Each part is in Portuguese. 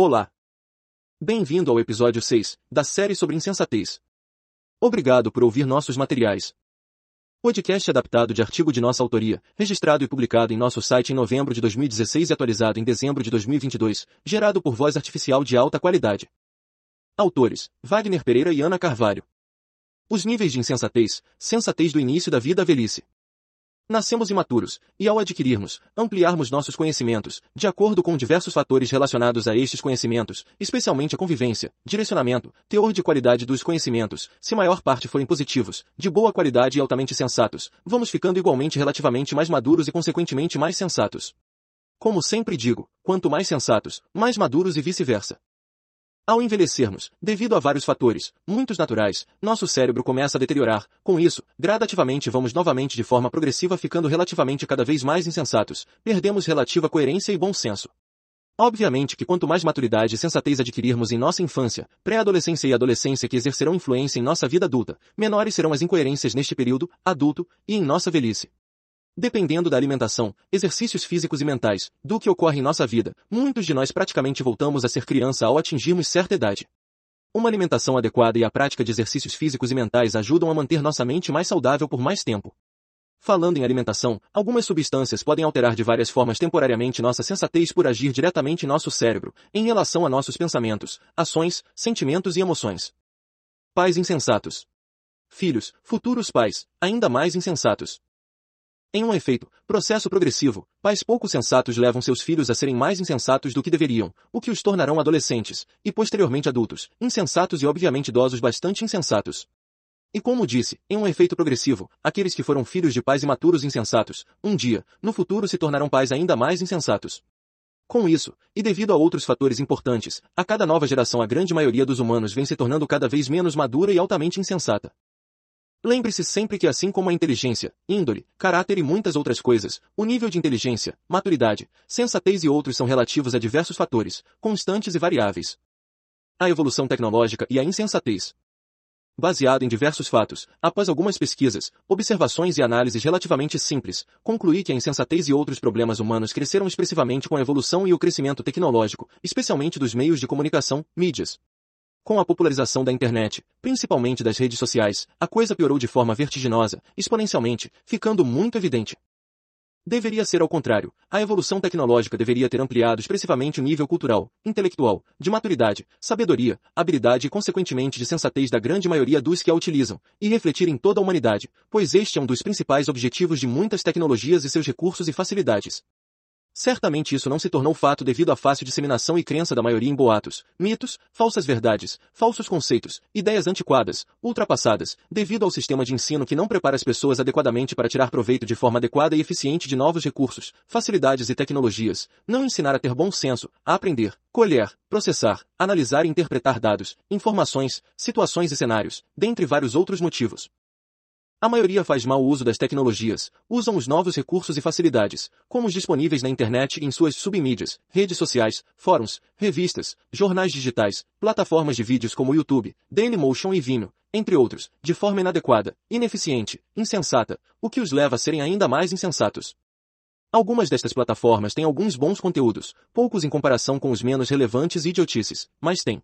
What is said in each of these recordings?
Olá! Bem-vindo ao episódio 6 da série sobre insensatez. Obrigado por ouvir nossos materiais. Podcast adaptado de artigo de nossa autoria, registrado e publicado em nosso site em novembro de 2016 e atualizado em dezembro de 2022, gerado por voz artificial de alta qualidade. Autores: Wagner Pereira e Ana Carvalho. Os níveis de insensatez, sensatez do início da vida à velhice. Nascemos imaturos, e ao adquirirmos, ampliarmos nossos conhecimentos, de acordo com diversos fatores relacionados a estes conhecimentos, especialmente a convivência, direcionamento, teor de qualidade dos conhecimentos, se maior parte forem positivos, de boa qualidade e altamente sensatos, vamos ficando igualmente relativamente mais maduros e consequentemente mais sensatos. Como sempre digo, quanto mais sensatos, mais maduros e vice-versa. Ao envelhecermos, devido a vários fatores, muitos naturais, nosso cérebro começa a deteriorar. Com isso, gradativamente vamos novamente de forma progressiva ficando relativamente cada vez mais insensatos, perdemos relativa coerência e bom senso. Obviamente que quanto mais maturidade e sensatez adquirirmos em nossa infância, pré-adolescência e adolescência que exercerão influência em nossa vida adulta, menores serão as incoerências neste período, adulto, e em nossa velhice. Dependendo da alimentação, exercícios físicos e mentais, do que ocorre em nossa vida, muitos de nós praticamente voltamos a ser criança ao atingirmos certa idade. Uma alimentação adequada e a prática de exercícios físicos e mentais ajudam a manter nossa mente mais saudável por mais tempo. Falando em alimentação, algumas substâncias podem alterar de várias formas temporariamente nossa sensatez por agir diretamente em nosso cérebro, em relação a nossos pensamentos, ações, sentimentos e emoções. Pais insensatos. Filhos, futuros pais, ainda mais insensatos. Em um efeito, processo progressivo, pais pouco sensatos levam seus filhos a serem mais insensatos do que deveriam, o que os tornarão adolescentes, e posteriormente adultos, insensatos e obviamente idosos bastante insensatos. E como disse, em um efeito progressivo, aqueles que foram filhos de pais imaturos insensatos, um dia, no futuro se tornarão pais ainda mais insensatos. Com isso, e devido a outros fatores importantes, a cada nova geração a grande maioria dos humanos vem se tornando cada vez menos madura e altamente insensata. Lembre-se sempre que assim como a inteligência, índole, caráter e muitas outras coisas, o nível de inteligência, maturidade, sensatez e outros são relativos a diversos fatores, constantes e variáveis. A evolução tecnológica e a insensatez. Baseado em diversos fatos, após algumas pesquisas, observações e análises relativamente simples, concluí que a insensatez e outros problemas humanos cresceram expressivamente com a evolução e o crescimento tecnológico, especialmente dos meios de comunicação, mídias, com a popularização da internet, principalmente das redes sociais, a coisa piorou de forma vertiginosa, exponencialmente, ficando muito evidente. Deveria ser ao contrário. A evolução tecnológica deveria ter ampliado expressivamente o nível cultural, intelectual, de maturidade, sabedoria, habilidade e consequentemente de sensatez da grande maioria dos que a utilizam, e refletir em toda a humanidade, pois este é um dos principais objetivos de muitas tecnologias e seus recursos e facilidades. Certamente isso não se tornou fato devido à fácil disseminação e crença da maioria em boatos, mitos, falsas verdades, falsos conceitos, ideias antiquadas, ultrapassadas, devido ao sistema de ensino que não prepara as pessoas adequadamente para tirar proveito de forma adequada e eficiente de novos recursos, facilidades e tecnologias, não ensinar a ter bom senso, a aprender, colher, processar, analisar e interpretar dados, informações, situações e cenários, dentre vários outros motivos. A maioria faz mau uso das tecnologias, usam os novos recursos e facilidades, como os disponíveis na internet e em suas submídias, redes sociais, fóruns, revistas, jornais digitais, plataformas de vídeos como YouTube, Dailymotion e Vimeo, entre outros, de forma inadequada, ineficiente, insensata, o que os leva a serem ainda mais insensatos. Algumas destas plataformas têm alguns bons conteúdos, poucos em comparação com os menos relevantes e idiotices, mas têm,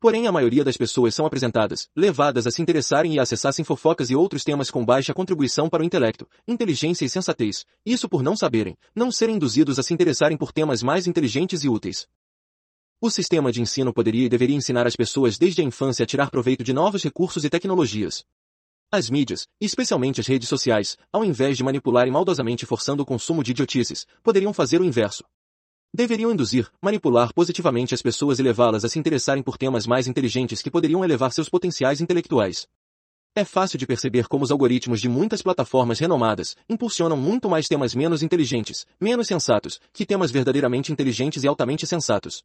Porém a maioria das pessoas são apresentadas, levadas a se interessarem e a acessassem fofocas e outros temas com baixa contribuição para o intelecto, inteligência e sensatez, isso por não saberem, não serem induzidos a se interessarem por temas mais inteligentes e úteis. O sistema de ensino poderia e deveria ensinar as pessoas desde a infância a tirar proveito de novos recursos e tecnologias. As mídias, especialmente as redes sociais, ao invés de manipularem maldosamente forçando o consumo de idiotices, poderiam fazer o inverso. Deveriam induzir, manipular positivamente as pessoas e levá-las a se interessarem por temas mais inteligentes que poderiam elevar seus potenciais intelectuais. É fácil de perceber como os algoritmos de muitas plataformas renomadas impulsionam muito mais temas menos inteligentes, menos sensatos, que temas verdadeiramente inteligentes e altamente sensatos.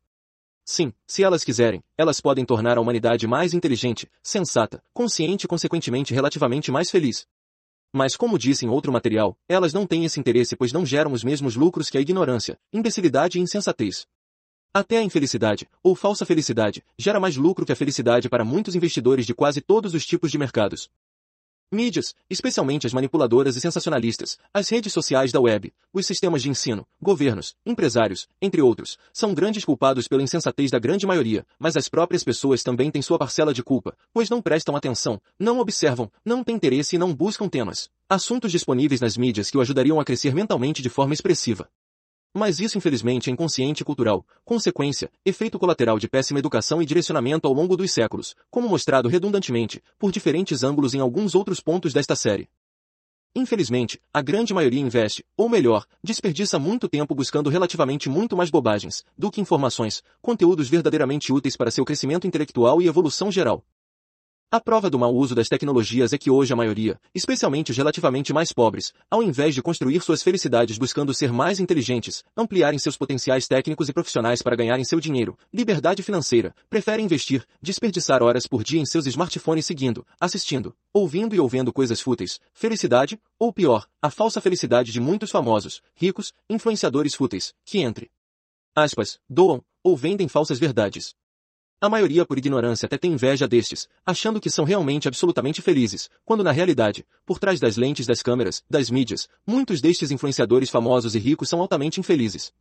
Sim, se elas quiserem, elas podem tornar a humanidade mais inteligente, sensata, consciente e consequentemente relativamente mais feliz. Mas como disse em outro material, elas não têm esse interesse pois não geram os mesmos lucros que a ignorância, imbecilidade e insensatez. Até a infelicidade, ou falsa felicidade, gera mais lucro que a felicidade para muitos investidores de quase todos os tipos de mercados. Mídias, especialmente as manipuladoras e sensacionalistas, as redes sociais da web, os sistemas de ensino, governos, empresários, entre outros, são grandes culpados pela insensatez da grande maioria, mas as próprias pessoas também têm sua parcela de culpa, pois não prestam atenção, não observam, não têm interesse e não buscam temas, assuntos disponíveis nas mídias que o ajudariam a crescer mentalmente de forma expressiva. Mas isso infelizmente é inconsciente e cultural, consequência, efeito colateral de péssima educação e direcionamento ao longo dos séculos, como mostrado redundantemente, por diferentes ângulos em alguns outros pontos desta série. Infelizmente, a grande maioria investe, ou melhor, desperdiça muito tempo buscando relativamente muito mais bobagens, do que informações, conteúdos verdadeiramente úteis para seu crescimento intelectual e evolução geral. A prova do mau uso das tecnologias é que hoje a maioria, especialmente os relativamente mais pobres, ao invés de construir suas felicidades buscando ser mais inteligentes, ampliarem seus potenciais técnicos e profissionais para ganharem seu dinheiro, liberdade financeira, preferem investir, desperdiçar horas por dia em seus smartphones seguindo, assistindo, ouvindo e ouvendo coisas fúteis, felicidade, ou pior, a falsa felicidade de muitos famosos, ricos, influenciadores fúteis, que entre aspas, doam, ou vendem falsas verdades. A maioria por ignorância até tem inveja destes, achando que são realmente absolutamente felizes, quando na realidade, por trás das lentes das câmeras, das mídias, muitos destes influenciadores famosos e ricos são altamente infelizes.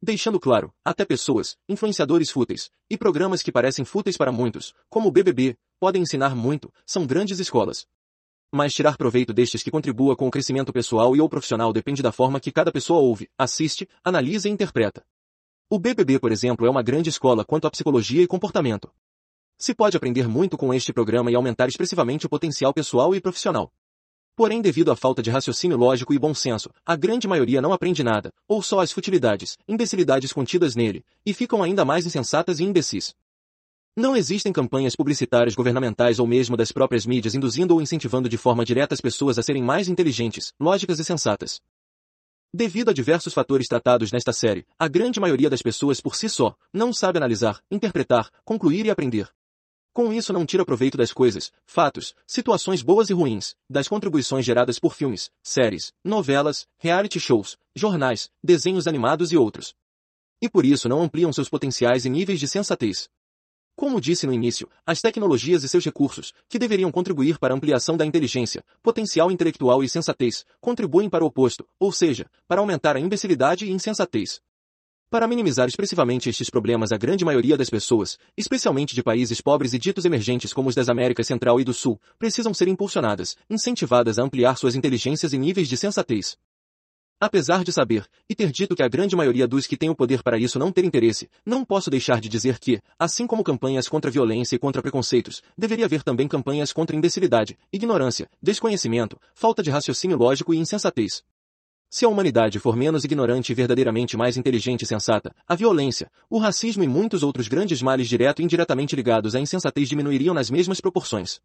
Deixando claro, até pessoas, influenciadores fúteis, e programas que parecem fúteis para muitos, como o BBB, podem ensinar muito, são grandes escolas. Mas tirar proveito destes que contribua com o crescimento pessoal e ou profissional depende da forma que cada pessoa ouve, assiste, analisa e interpreta. O BBB, por exemplo, é uma grande escola quanto à psicologia e comportamento. Se pode aprender muito com este programa e aumentar expressivamente o potencial pessoal e profissional. Porém, devido à falta de raciocínio lógico e bom senso, a grande maioria não aprende nada, ou só as futilidades, imbecilidades contidas nele, e ficam ainda mais insensatas e imbecis. Não existem campanhas publicitárias governamentais ou mesmo das próprias mídias induzindo ou incentivando de forma direta as pessoas a serem mais inteligentes, lógicas e sensatas. Devido a diversos fatores tratados nesta série, a grande maioria das pessoas por si só não sabe analisar, interpretar, concluir e aprender. Com isso não tira proveito das coisas, fatos, situações boas e ruins, das contribuições geradas por filmes, séries, novelas, reality shows, jornais, desenhos animados e outros. E por isso não ampliam seus potenciais e níveis de sensatez. Como disse no início, as tecnologias e seus recursos, que deveriam contribuir para a ampliação da inteligência, potencial intelectual e sensatez, contribuem para o oposto, ou seja, para aumentar a imbecilidade e insensatez. Para minimizar expressivamente estes problemas, a grande maioria das pessoas, especialmente de países pobres e ditos emergentes como os das Américas Central e do Sul, precisam ser impulsionadas, incentivadas a ampliar suas inteligências e níveis de sensatez. Apesar de saber, e ter dito que a grande maioria dos que têm o poder para isso não ter interesse, não posso deixar de dizer que, assim como campanhas contra violência e contra preconceitos, deveria haver também campanhas contra imbecilidade, ignorância, desconhecimento, falta de raciocínio lógico e insensatez. Se a humanidade for menos ignorante e verdadeiramente mais inteligente e sensata, a violência, o racismo e muitos outros grandes males direto e indiretamente ligados à insensatez diminuiriam nas mesmas proporções.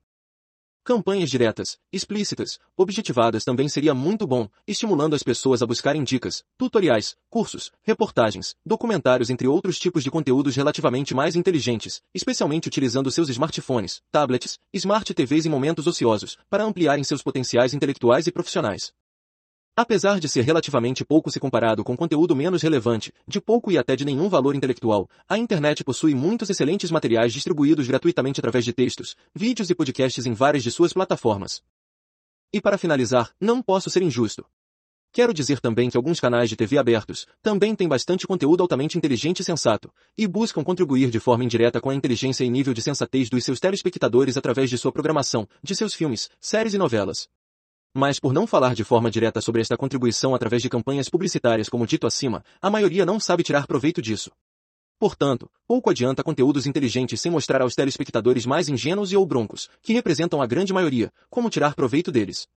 Campanhas diretas, explícitas, objetivadas também seria muito bom, estimulando as pessoas a buscarem dicas, tutoriais, cursos, reportagens, documentários entre outros tipos de conteúdos relativamente mais inteligentes, especialmente utilizando seus smartphones, tablets, smart TVs em momentos ociosos, para ampliarem seus potenciais intelectuais e profissionais. Apesar de ser relativamente pouco se comparado com conteúdo menos relevante, de pouco e até de nenhum valor intelectual, a internet possui muitos excelentes materiais distribuídos gratuitamente através de textos, vídeos e podcasts em várias de suas plataformas. E para finalizar, não posso ser injusto. Quero dizer também que alguns canais de TV abertos também têm bastante conteúdo altamente inteligente e sensato, e buscam contribuir de forma indireta com a inteligência e nível de sensatez dos seus telespectadores através de sua programação, de seus filmes, séries e novelas. Mas por não falar de forma direta sobre esta contribuição através de campanhas publicitárias como dito acima, a maioria não sabe tirar proveito disso. Portanto, pouco adianta conteúdos inteligentes sem mostrar aos telespectadores mais ingênuos e ou broncos, que representam a grande maioria, como tirar proveito deles.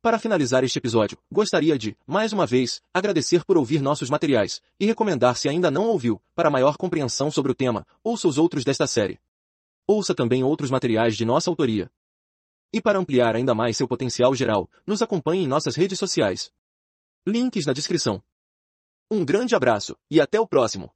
Para finalizar este episódio, gostaria de, mais uma vez, agradecer por ouvir nossos materiais, e recomendar se ainda não ouviu, para maior compreensão sobre o tema, ouça os outros desta série. Ouça também outros materiais de nossa autoria. E para ampliar ainda mais seu potencial geral, nos acompanhe em nossas redes sociais. Links na descrição. Um grande abraço e até o próximo!